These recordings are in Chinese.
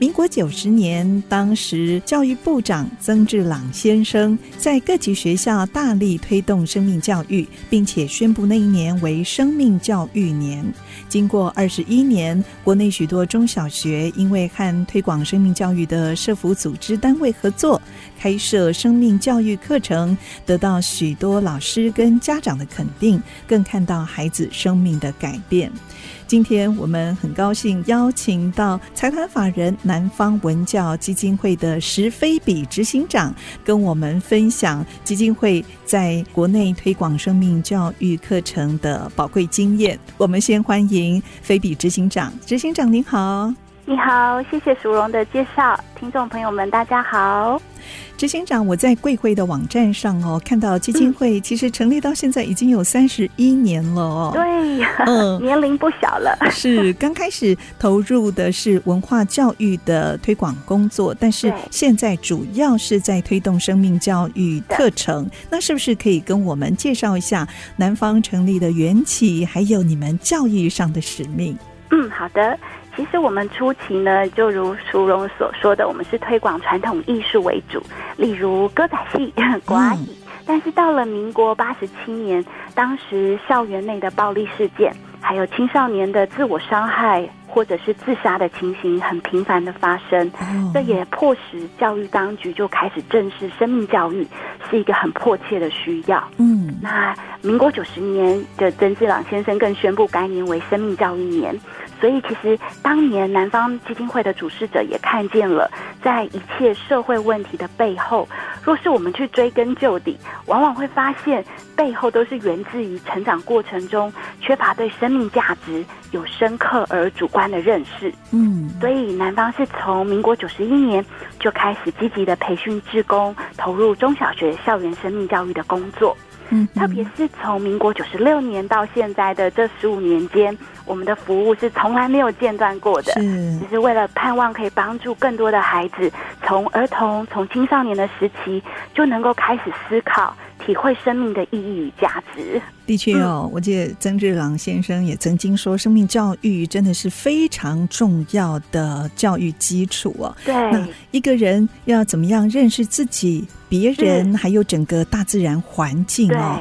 民国九十年，当时教育部长曾志朗先生在各级学校大力推动生命教育，并且宣布那一年为生命教育年。经过二十一年，国内许多中小学因为和推广生命教育的社福组织单位合作，开设生命教育课程，得到许多老师跟家长的肯定，更看到孩子生命的改变。今天我们很高兴邀请到财团法人南方文教基金会的石菲比执行长，跟我们分享基金会在国内推广生命教育课程的宝贵经验。我们先欢迎菲比执行长，执行长您好。你好，谢谢淑荣的介绍，听众朋友们大家好。执行长，我在贵会的网站上哦，看到基金会其实成立到现在已经有三十一年了哦。对，嗯，年龄不小了。是刚开始投入的是文化教育的推广工作，但是现在主要是在推动生命教育课程。那是不是可以跟我们介绍一下南方成立的缘起，还有你们教育上的使命？嗯，好的。其实我们初期呢，就如淑荣所说的，我们是推广传统艺术为主，例如歌仔戏、国阿姨。但是到了民国八十七年，当时校园内的暴力事件，还有青少年的自我伤害或者是自杀的情形很频繁的发生，这也迫使教育当局就开始正视生命教育是一个很迫切的需要。嗯，那民国九十年的曾志朗先生更宣布该年为生命教育年。所以，其实当年南方基金会的主事者也看见了，在一切社会问题的背后，若是我们去追根究底，往往会发现背后都是源自于成长过程中缺乏对生命价值有深刻而主观的认识。嗯，所以南方是从民国九十一年就开始积极的培训志工，投入中小学校园生命教育的工作。嗯，特别是从民国九十六年到现在的这十五年间。我们的服务是从来没有间断过的，是只是为了盼望可以帮助更多的孩子，从儿童、从青少年的时期就能够开始思考、体会生命的意义与价值。的确哦，我记得曾志朗先生也曾经说，生命教育真的是非常重要的教育基础哦。对，那一个人要怎么样认识自己、别人，还有整个大自然环境哦，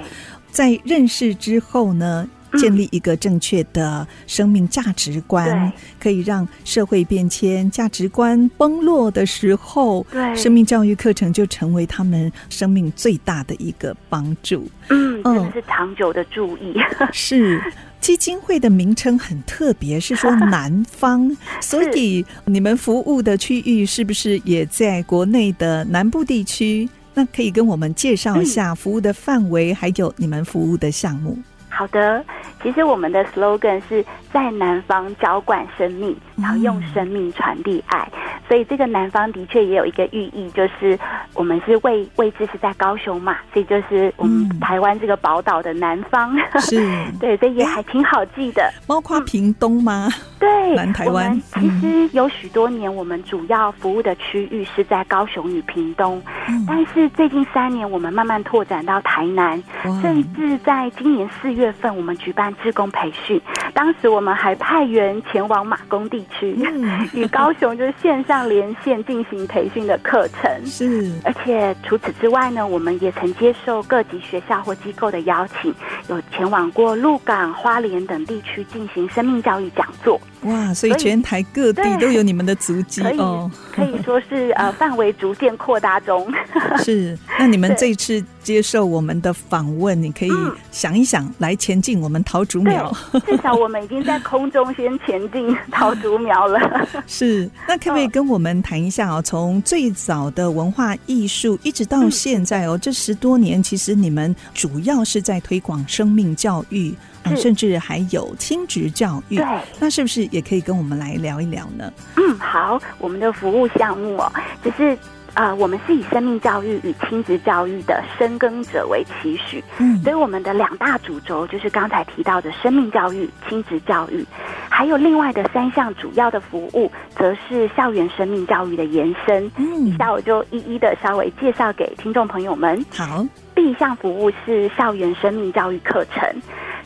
在认识之后呢，建立一个正确的生命价值观，嗯、可以让社会变迁、价值观崩落的时候，对生命教育课程就成为他们生命最大的一个帮助。嗯，真的是长久的注意。嗯、是基金会的名称很特别，是说 南方，所以你们服务的区域是不是也在国内的南部地区？那可以跟我们介绍一下服务的范围，嗯、还有你们服务的项目。好的，其实我们的 slogan 是在南方浇灌生命，然后用生命传递爱。所以这个南方的确也有一个寓意，就是我们是位位置是在高雄嘛，所以就是我们台湾这个宝岛的南方。是，对，所以也还挺好记的。包括屏东吗？对，南台湾。其实有许多年，我们主要服务的区域是在高雄与屏东，但是最近三年，我们慢慢拓展到台南，甚至在今年四月份，我们举办志工培训。当时我们还派员前往马公地区，与高雄就是线上。连线进行培训的课程是，而且除此之外呢，我们也曾接受各级学校或机构的邀请，有前往过鹿港、花莲等地区进行生命教育讲座。哇，所以全台各地都有你们的足迹哦，可以说是呃 范围逐渐扩大中。是，那你们这一次接受我们的访问，你可以想一想，来前进我们桃竹苗。至少我们已经在空中先前进桃竹苗了。是，那可不可以跟我们谈一下哦？从最早的文化艺术一直到现在哦，这十多年，其实你们主要是在推广生命教育。嗯、甚至还有亲职教育，对，那是不是也可以跟我们来聊一聊呢？嗯，好，我们的服务项目哦，就是。啊、呃，我们是以生命教育与亲子教育的深耕者为期许，嗯，所以我们的两大主轴就是刚才提到的生命教育、亲子教育，还有另外的三项主要的服务，则是校园生命教育的延伸。嗯，以下我就一一的稍微介绍给听众朋友们。好，第一项服务是校园生命教育课程，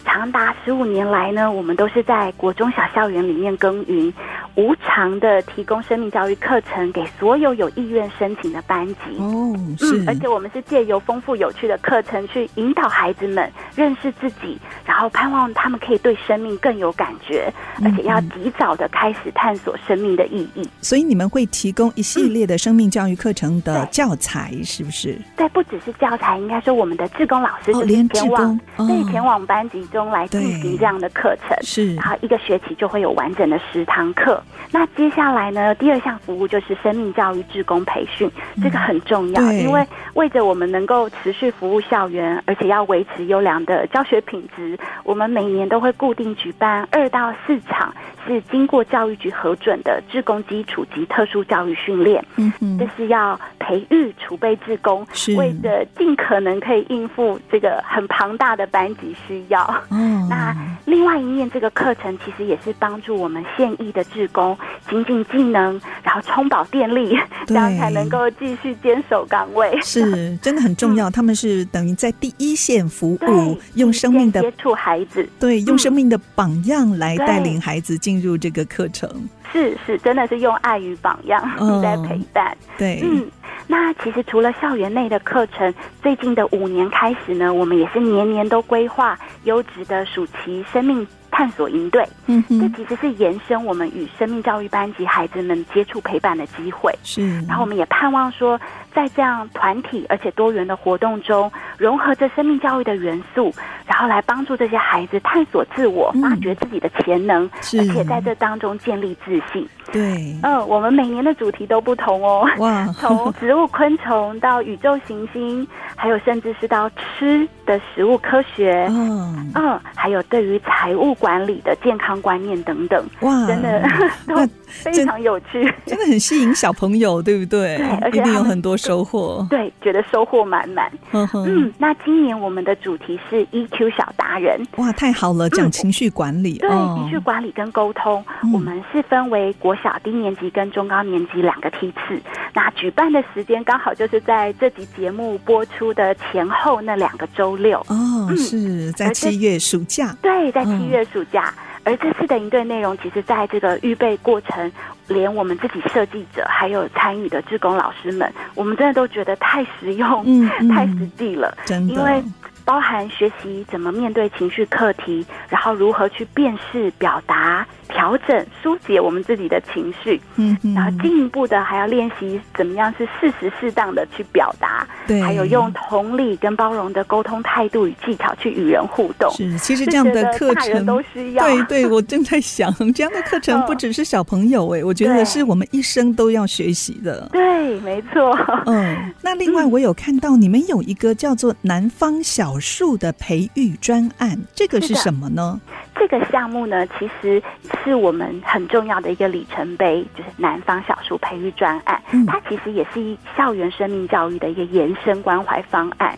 长达十五年来呢，我们都是在国中小校园里面耕耘。无偿的提供生命教育课程给所有有意愿申请的班级哦，是，嗯，而且我们是借由丰富有趣的课程去引导孩子们认识自己，然后盼望他们可以对生命更有感觉，而且要及早的开始探索生命的意义。所以你们会提供一系列的生命教育课程的教材，是不是？对，不只是教材，应该说我们的志工老师就是前往，对，前往班级中来进行这样的课程，是，然后一个学期就会有完整的十堂课。那接下来呢？第二项服务就是生命教育志工培训，这个很重要，因为为着我们能够持续服务校园，而且要维持优良的教学品质，我们每年都会固定举办二到四场是经过教育局核准的志工基础及特殊教育训练。嗯嗯，这是要培育储备志工，为着尽可能可以应付这个很庞大的班级需要。嗯，那另外一面，这个课程其实也是帮助我们现役的志工。精进技能，然后充饱电力，这样才能够继续坚守岗位。是，真的很重要。嗯、他们是等于在第一线服务，用生命的接触孩子，对，用生命的榜样来带领孩子进入这个课程。是是，真的是用爱与榜样 在陪伴。哦、对，嗯，那其实除了校园内的课程，最近的五年开始呢，我们也是年年都规划优质的暑期生命探索营队，嗯，这其实是延伸我们与生命教育班级孩子们接触陪伴的机会。是，然后我们也盼望说，在这样团体而且多元的活动中，融合着生命教育的元素，然后来帮助这些孩子探索自我，发掘自己的潜能，而且在这当中建立自信。对，嗯，我们每年的主题都不同哦。哇，从植物、昆虫到宇宙行星，还有甚至是到吃的食物科学，嗯嗯，还有对于财务管理的健康观念等等。哇，真的 都非常有趣，真的很吸引小朋友，对不对？对，而且一定有很多收获。对，觉得收获满满。嗯，那今年我们的主题是 EQ 小达人。哇，太好了，讲情绪管理。对，情绪管理跟沟通，我们是分为国小低年级跟中高年级两个梯次，那举办的时间刚好就是在这集节目播出的前后那两个周六哦，是在七月暑假，对，在七月暑假。嗯、而这次的营队内容，其实在这个预备过程，连我们自己设计者还有参与的志工老师们，我们真的都觉得太实用、太实际了，真的，因为。包含学习怎么面对情绪课题，然后如何去辨识、表达、调整、疏解我们自己的情绪，嗯，然后进一步的还要练习怎么样是适时适当的去表达，对，还有用同理跟包容的沟通态度与技巧去与人互动。是，其实这样的课程都需要。对对，我正在想，这样的课程不只是小朋友哎，我觉得是我们一生都要学习的。对，没错。嗯，那另外我有看到你们有一个叫做南方小树的培育专案，这个是什么呢？这个项目呢，其实是我们很重要的一个里程碑，就是南方小树培育专案。嗯、它其实也是一校园生命教育的一个延伸关怀方案。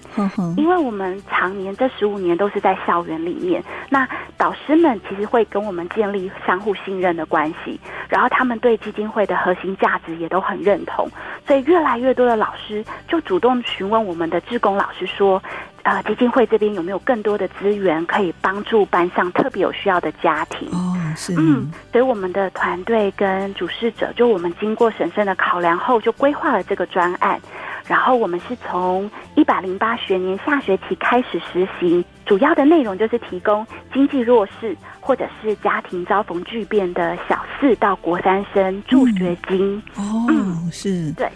因为我们常年这十五年都是在校园里面，那导师们其实会跟我们建立相互信任的关系，然后他们对基金会的核心价值也都很认同，所以越来越多的老师就主动询问我们的志工老师说。呃，基金会这边有没有更多的资源可以帮助班上特别有需要的家庭？哦，是，嗯，所以我们的团队跟主事者，就我们经过审慎的考量后，就规划了这个专案。然后我们是从一百零八学年下学期开始实行，主要的内容就是提供经济弱势或者是家庭遭逢巨变的小四到国三生助学金。嗯、哦，嗯，是，对。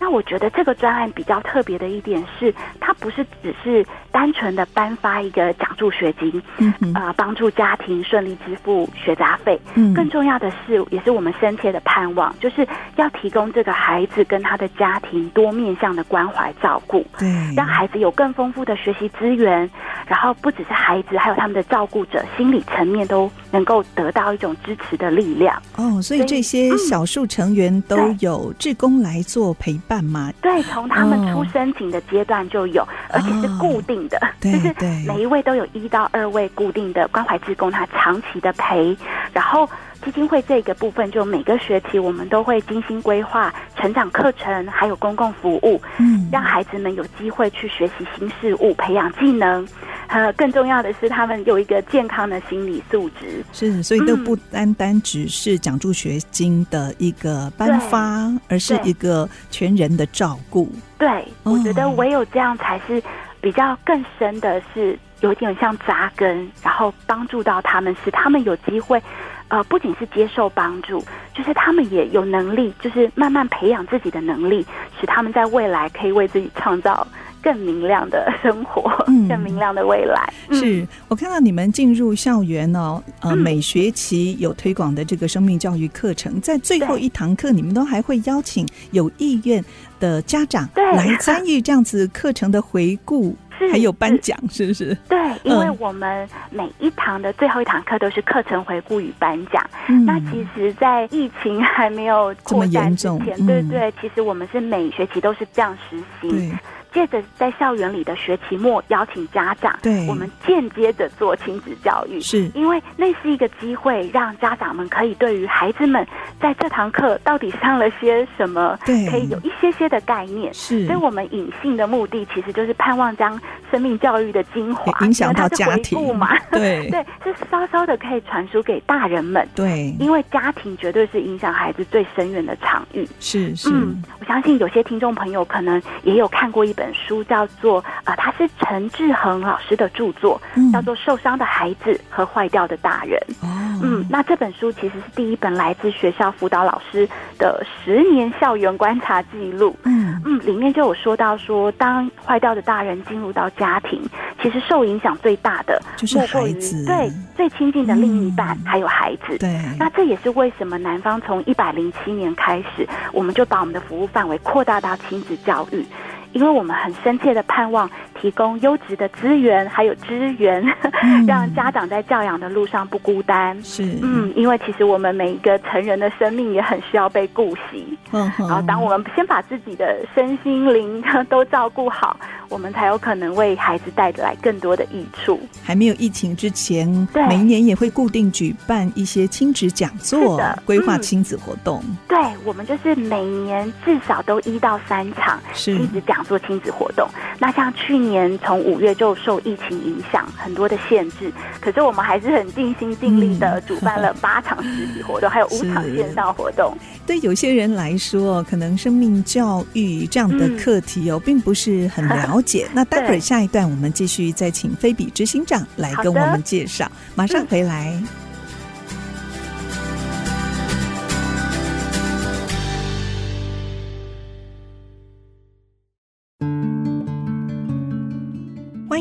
那我觉得这个专案比较特别的一点是，它不是只是单纯的颁发一个奖助学金，嗯帮助家庭顺利支付学杂费。嗯，更重要的是，也是我们深切的盼望，就是要提供这个孩子跟他的家庭多面向的关怀照顾，对，让孩子有更丰富的学习资源，然后不只是孩子，还有他们的照顾者，心理层面都能够得到一种支持的力量。哦，所以这些小数成员都有志工来做陪伴吗？对，从他们出申请的阶段就有，而且是固定的，就是每一位都有一到二位固定的关怀志工，他长期的陪，然后。基金会这个部分，就每个学期我们都会精心规划成长课程，还有公共服务，嗯，让孩子们有机会去学习新事物，培养技能。呃，更重要的是，他们有一个健康的心理素质。是，所以都不单单只是奖助学金的一个颁发，嗯，而是一个全人的照顾。对，我觉得唯有这样才是比较更深的是，有点像扎根，然后帮助到他们，使他们有机会。呃，不仅是接受帮助，就是他们也有能力，就是慢慢培养自己的能力，使他们在未来可以为自己创造更明亮的生活，嗯、更明亮的未来。是我看到你们进入校园哦，呃，每学期有推广的这个生命教育课程，在最后一堂课，你们都还会邀请有意愿的家长来参与这样子课程的回顾。还有颁奖是不是？对，因为我们每一堂的最后一堂课都是课程回顾与颁奖。嗯。那其实，在疫情还没有扩散之前，嗯，对对，其实我们是每学期都是这样实行。借着在校园里的学期末邀请家长，对，我们间接的做亲子教育，是。因为那是一个机会，让家长们可以对于孩子们在这堂课到底上了些什么，对，可以有一些些的概念。是，所以我们隐性的目的其实就是盼望将生命教育的精华影响到家庭。嘛，对。对，是稍稍的可以传输给大人们，对，因为家庭绝对是影响孩子最深远的场域。是是，嗯，我相信有些听众朋友可能也有看过一本书叫做呃，他是陈志恒老师的著作，嗯、叫做《受伤的孩子和坏掉的大人》。哦、嗯，那这本书其实是第一本来自学校辅导老师的十年校园观察记录。嗯嗯，里面就有说到说，当坏掉的大人进入到家庭，其实受影响最大的就是孩子，对最亲近的另一半、嗯、还有孩子。对，那这也是为什么南方从一百零七年开始，我们就把我们的服务范围扩大到亲子教育。因为我们很深切的盼望提供优质的资源，还有支援，嗯、让家长在教养的路上不孤单。是，嗯，因为其实我们每一个成人的生命也很需要被顾惜。嗯，然后当我们先把自己的身心灵 都照顾好，我们才有可能为孩子带来更多的益处。还没有疫情之前，对，每一年也会固定举办一些亲子讲座，规划亲子活动。嗯、对，我们就是每年至少都一到三场亲子讲。做亲子活动，那像去年从五月就受疫情影响，很多的限制，可是我们还是很尽心尽力的主办了 八场实体活动，嗯、还有五场线上活动。对有些人来说，可能生命教育这样的课题哦，嗯、并不是很了解。那待会儿下一段，我们继续再请菲比执行长来跟我们介绍，马上回来。嗯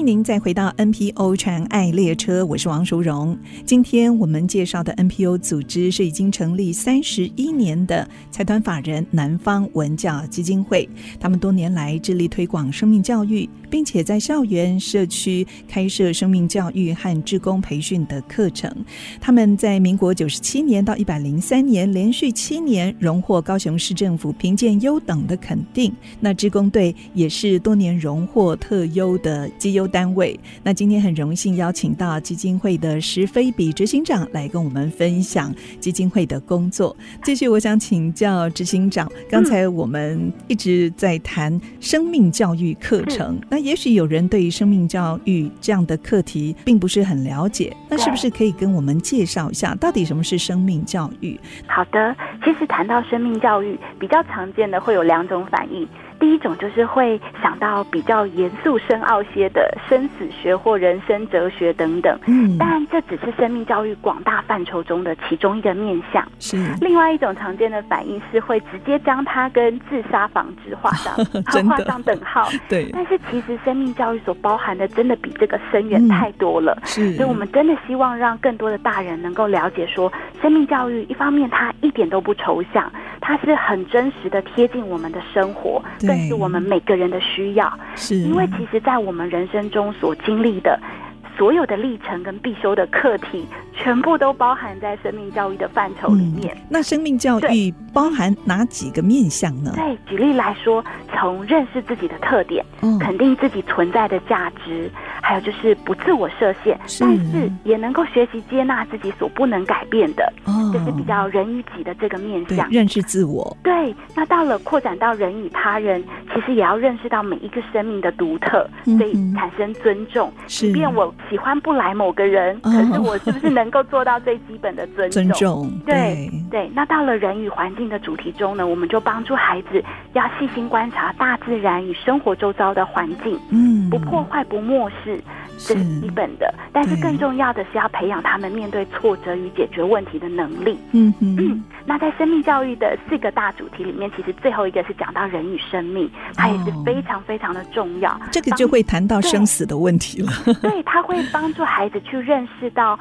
您再回到 NPO 传爱列车，我是王淑荣。今天我们介绍的 NPO 组织是已经成立三十一年的财团法人南方文教基金会，他们多年来致力推广生命教育。并且在校园、社区开设生命教育和志工培训的课程。他们在民国九十七年到一百零三年连续七年荣获高雄市政府评鉴优等的肯定。那志工队也是多年荣获特优的绩优单位。那今天很荣幸邀请到基金会的石飞比执行长来跟我们分享基金会的工作。继续，我想请教执行长，刚才我们一直在谈生命教育课程，那也许有人对于生命教育这样的课题并不是很了解，那是不是可以跟我们介绍一下，到底什么是生命教育？好的，其实谈到生命教育，比较常见的会有两种反应。第一种就是会想到比较严肃深奥些的生死学或人生哲学等等，嗯，但这只是生命教育广大范畴中的其中一个面向。是，另外一种常见的反应是会直接将它跟自杀防治画上画上等号。对，但是其实生命教育所包含的真的比这个深远太多了。是，所以我们真的希望让更多的大人能够了解说，生命教育一方面它一点都不抽象，它是很真实的贴近我们的生活。更是我们每个人的需要，是。因为其实，在我们人生中所经历的，所有的历程跟必修的课题，全部都包含在生命教育的范畴里面。嗯、那生命教育包含哪几个面向呢？对，举例来说，从认识自己的特点，嗯、肯定自己存在的价值，还有就是不自我设限，是但是也能够学习接纳自己所不能改变的，哦、就是比较人与己的这个面向，认识自我。对，那到了扩展到人与他人，其实也要认识到每一个生命的独特，所以产生尊重。是即便我喜欢不来某个人，哦、可是我是不是能够做到最基本的尊重？尊重，对对。那到了人与环境的主题中呢，我们就帮助孩子要细心观察大自然与生活周遭的环境，嗯，不破坏，不漠视。这是基本的，是但是更重要的是要培养他们面对挫折与解决问题的能力。嗯哼嗯，那在生命教育的四个大主题里面，其实最后一个是讲到人与生命，它也是非常非常的重要。这个就会谈到生死的问题了。对，对，他会帮助孩子去认识到。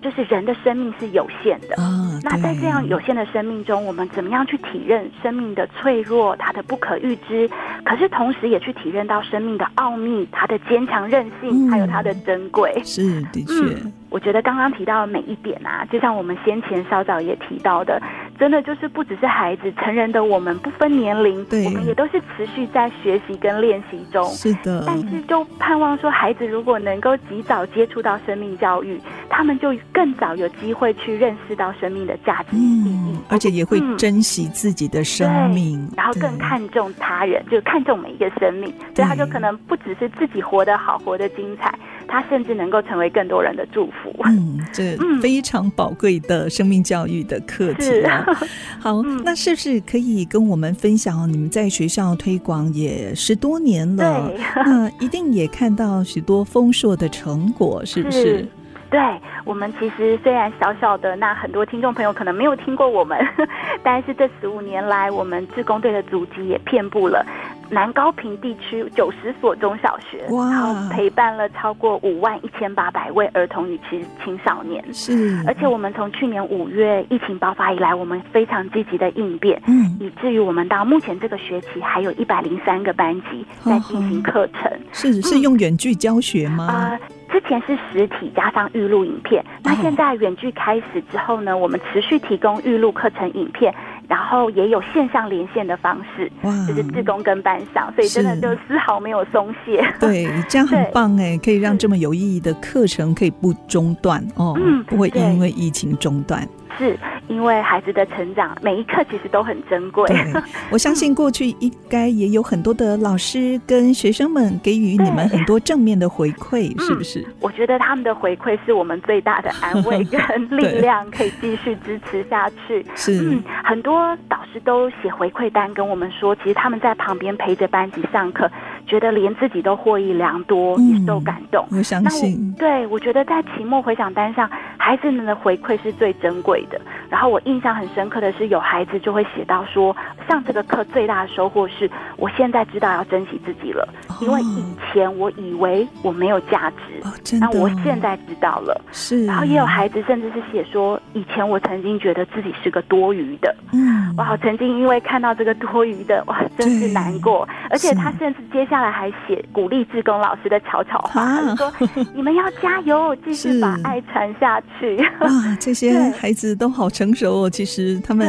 就是人的生命是有限的，哦、那在这样有限的生命中，我们怎么样去体认生命的脆弱，它的不可预知？可是同时也去体验到生命的奥秘，它的坚强韧性，嗯、还有它的珍贵。是的确。嗯我觉得刚刚提到的每一点啊，就像我们先前稍早也提到的，真的就是不只是孩子，成人的我们不分年龄，对我们也都是持续在学习跟练习中。是的。但是就盼望说，孩子如果能够及早接触到生命教育，他们就更早有机会去认识到生命的价值意义，嗯，而且也会珍惜自己的生命，嗯，然后更看重他人，就看重每一个生命，所以他就可能不只是自己活得好，活得精彩。他甚至能够成为更多人的祝福。嗯，这非常宝贵的生命教育的课题啊。好，嗯、那是不是可以跟我们分享？你们在学校推广也十多年了，对那一定也看到许多丰硕的成果，是不是？是对，我们其实虽然小小的，那很多听众朋友可能没有听过我们，但是这十五年来，我们志工队的足迹也遍布了。南高屏地区九十所中小学，哇然后陪伴了超过五万一千八百位儿童与其青少年。是，而且我们从去年五月疫情爆发以来，我们非常积极的应变，嗯，以至于我们到目前这个学期还有一百零三个班级在进行课程。是是用远距教学吗？啊、嗯。呃之前是实体加上预录影片，那现在远距开始之后呢，我们持续提供预录课程影片，然后也有线上连线的方式，哇。就是志工跟班上，所以真的就丝毫没有松懈。对，这样很棒哎，可以让这么有意义的课程可以不中断哦，嗯，不会因为疫情中断。是因为孩子的成长，每一刻其实都很珍贵。我相信过去应该也有很多的老师跟学生们给予你们很多正面的回馈，是不是？我觉得他们的回馈是我们最大的安慰跟力量，可以继续支持下去。是，嗯，很多导师都写回馈单跟我们说，其实他们在旁边陪着班级上课，觉得连自己都获益良多，嗯、也受感动。我相信，对我觉得在期末回响单上，孩子们的回馈是最珍贵的。然后我印象很深刻的是，有孩子就会写到说，上这个课最大的收获是，我现在知道要珍惜自己了，因为以前我以为我没有价值，那我现在知道了。是，然后也有孩子甚至是写说，以前我曾经觉得自己是个多余的，嗯，哇，曾经因为看到这个多余的，哇，真是难过。而且他甚至接下来还写鼓励志工老师的悄悄话，说你们要加油，继续把爱传下去。哇，这些 孩子都。好成熟哦！其实他们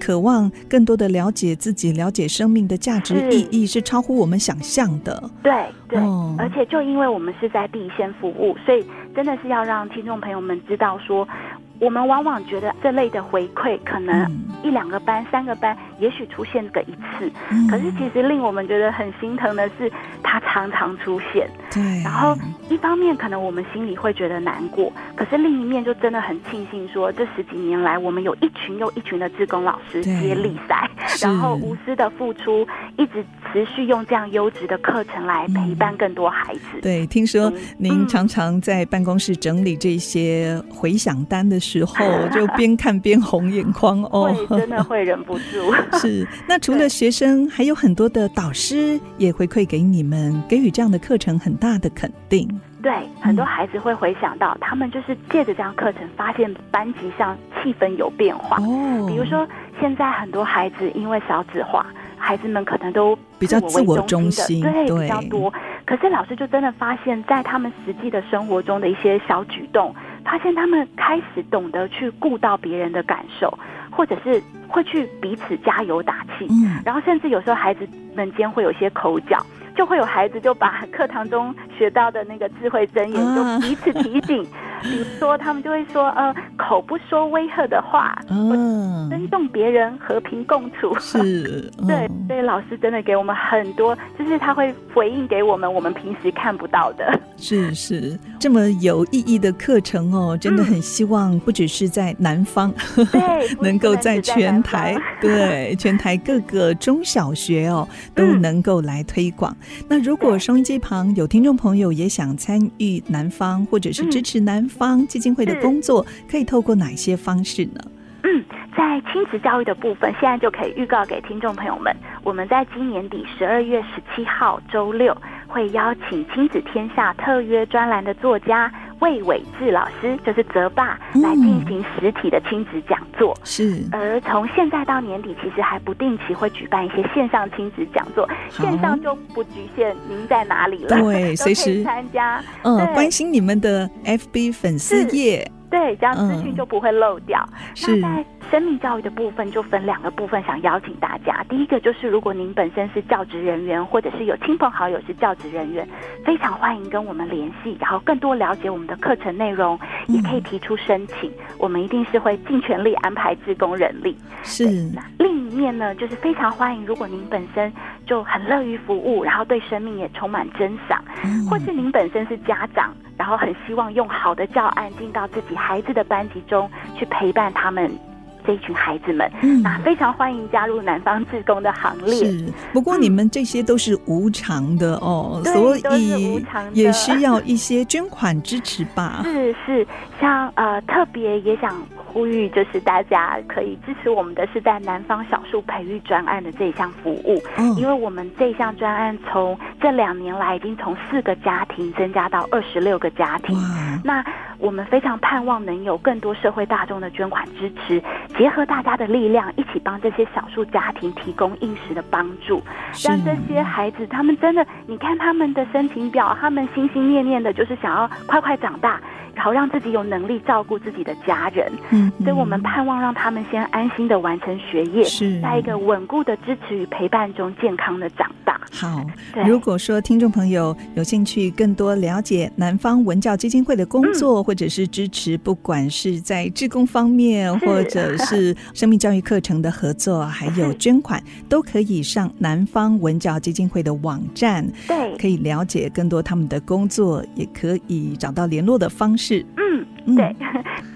渴望更多的了解自己，了解生命的价值意义是超乎我们想象的。对对，而且就因为我们是在第一线服务，所以真的是要让听众朋友们知道说。我们往往觉得这类的回馈，可能一两个班、三个班，也许出现个一次。可是其实令我们觉得很心疼的是，它常常出现。对。然后一方面可能我们心里会觉得难过，可是另一面就真的很庆幸，说这十几年来，我们有一群又一群的志工老师接力赛，然后无私的付出，一直持续用这样优质的课程来陪伴更多孩子。对，听说您常常在办公室整理这些回响单的时候。就边看边红眼眶哦，真的会忍不住。是，那除了学生，还有很多的导师也回馈给你们，给予这样的课程很大的肯定。对，很多孩子会回想到，他们就是借着这样课程，发现班级上气氛有变化。哦，比如说现在很多孩子因为少子化，孩子们可能都比较自我中心，的，对比较多。可是老师就真的发现，在他们实际的生活中的一些小举动，发现他们开始懂得去顾到别人的感受，或者是会去彼此加油打气。嗯，然后甚至有时候孩子们间会有些口角。就会有孩子就把课堂中学到的那个智慧箴言，就彼此提醒。比如说，他们就会说：“呃，口不说威吓的话，嗯，尊重别人，和平共处。”是，对，所以老师真的给我们很多，就是他会回应给我们我们平时看不到的。是是，这么有意义的课程哦，真的很希望不只是在南方，对，能够在全台，对，全台各个中小学哦都能够来推广。那如果收音机旁有听众朋友也想参与南方，或者是支持南方基金会的工作，可以透过哪些方式呢？嗯，在亲子教育的部分，现在就可以预告给听众朋友们，我们在今年底十二月十七号周六会邀请亲子天下特约专栏的作家。魏伟志老师就是泽爸来进行实体的亲子讲座，嗯、是。而从现在到年底，其实还不定期会举办一些线上亲子讲座，线上就不局限您在哪里了，对，随时参加。嗯，关心你们的 FB 粉丝页，对，这样资讯就不会漏掉。嗯、是。生命教育的部分就分两个部分，想邀请大家。第一个就是，如果您本身是教职人员，或者是有亲朋好友是教职人员，非常欢迎跟我们联系，然后更多了解我们的课程内容，也可以提出申请。嗯、我们一定是会尽全力安排志工人力。是。那另一面呢，就是非常欢迎，如果您本身就很乐于服务，然后对生命也充满珍赏，嗯、或是您本身是家长，然后很希望用好的教案进到自己孩子的班级中去陪伴他们。这一群孩子们，嗯，那非常欢迎加入南方志工的行列。是，不过你们这些都是无偿的哦，嗯、所以也需要一些捐款支持吧。是是，像呃，特别也想呼吁，就是大家可以支持我们的是在南方小树培育专案的这一项服务，嗯，因为我们这一项专案从这两年来已经从四个家庭增加到二十六个家庭，哇。那我们非常盼望能有更多社会大众的捐款支持。结合大家的力量，一起帮这些少数家庭提供应时的帮助，让这些孩子他们真的，你看他们的申请表，他们心心念念的就是想要快快长大。然后让自己有能力照顾自己的家人，嗯，所以我们盼望让他们先安心的完成学业，是。在一个稳固的支持与陪伴中健康的长大。好，如果说听众朋友有兴趣更多了解南方文教基金会的工作，嗯、或者是支持，不管是在志工方面，或者是生命教育课程的合作，还有捐款，都可以上南方文教基金会的网站，对，可以了解更多他们的工作，也可以找到联络的方式。是，嗯，对，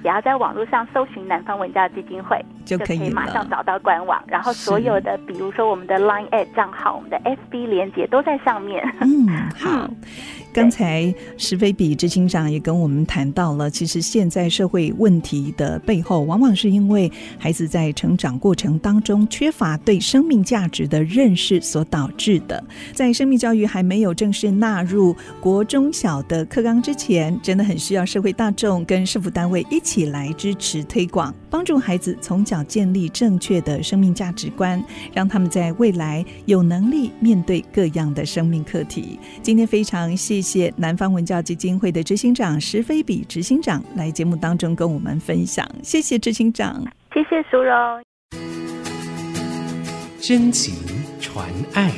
只要在网络上搜寻南方文教基金会，就可以马上找到官网，然后所有的，比如说我们的 Line at 账号、我们的 FB 连接都在上面。嗯，好。刚才石飞比执行长也跟我们谈到了，其实现在社会问题的背后，往往是因为孩子在成长过程当中缺乏对生命价值的认识所导致的。在生命教育还没有正式纳入国中小的课纲之前，真的很需要社会大众跟社福单位一起来支持推广，帮助孩子从小建立正确的生命价值观，让他们在未来有能力面对各样的生命课题。今天非常谢。谢谢南方文教基金会的执行长石飞比执行长来节目当中跟我们分享，谢谢执行长，谢谢苏荣，真情传爱。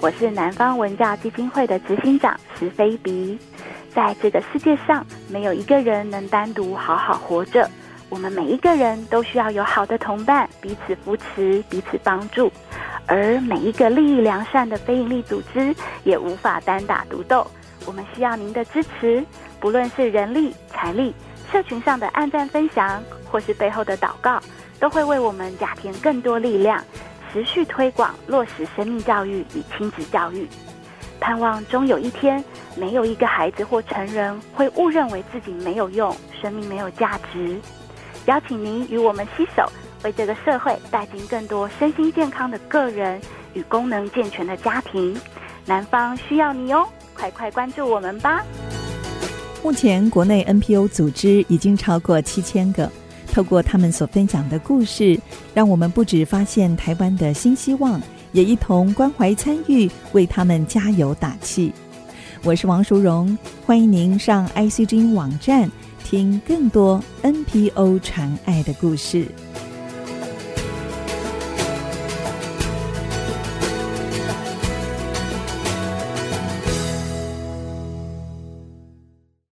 我是南方文教基金会的执行长石菲比，在这个世界上，没有一个人能单独好好活着，我们每一个人都需要有好的同伴，彼此扶持，彼此帮助。而每一个利益良善的非营利组织也无法单打独斗，我们需要您的支持，不论是人力、财力、社群上的按赞分享，或是背后的祷告，都会为我们加添更多力量，持续推广落实生命教育与亲子教育。盼望终有一天，没有一个孩子或成人会误认为自己没有用，生命没有价值。邀请您与我们携手。为这个社会带进更多身心健康的个人与功能健全的家庭，南方需要你哦！快快关注我们吧。目前国内 NPO 组织已经超过七千个，透过他们所分享的故事，让我们不止发现台湾的新希望，也一同关怀参与，为他们加油打气。我是王淑荣，欢迎您上 ICG 网站听更多 NPO 传爱的故事。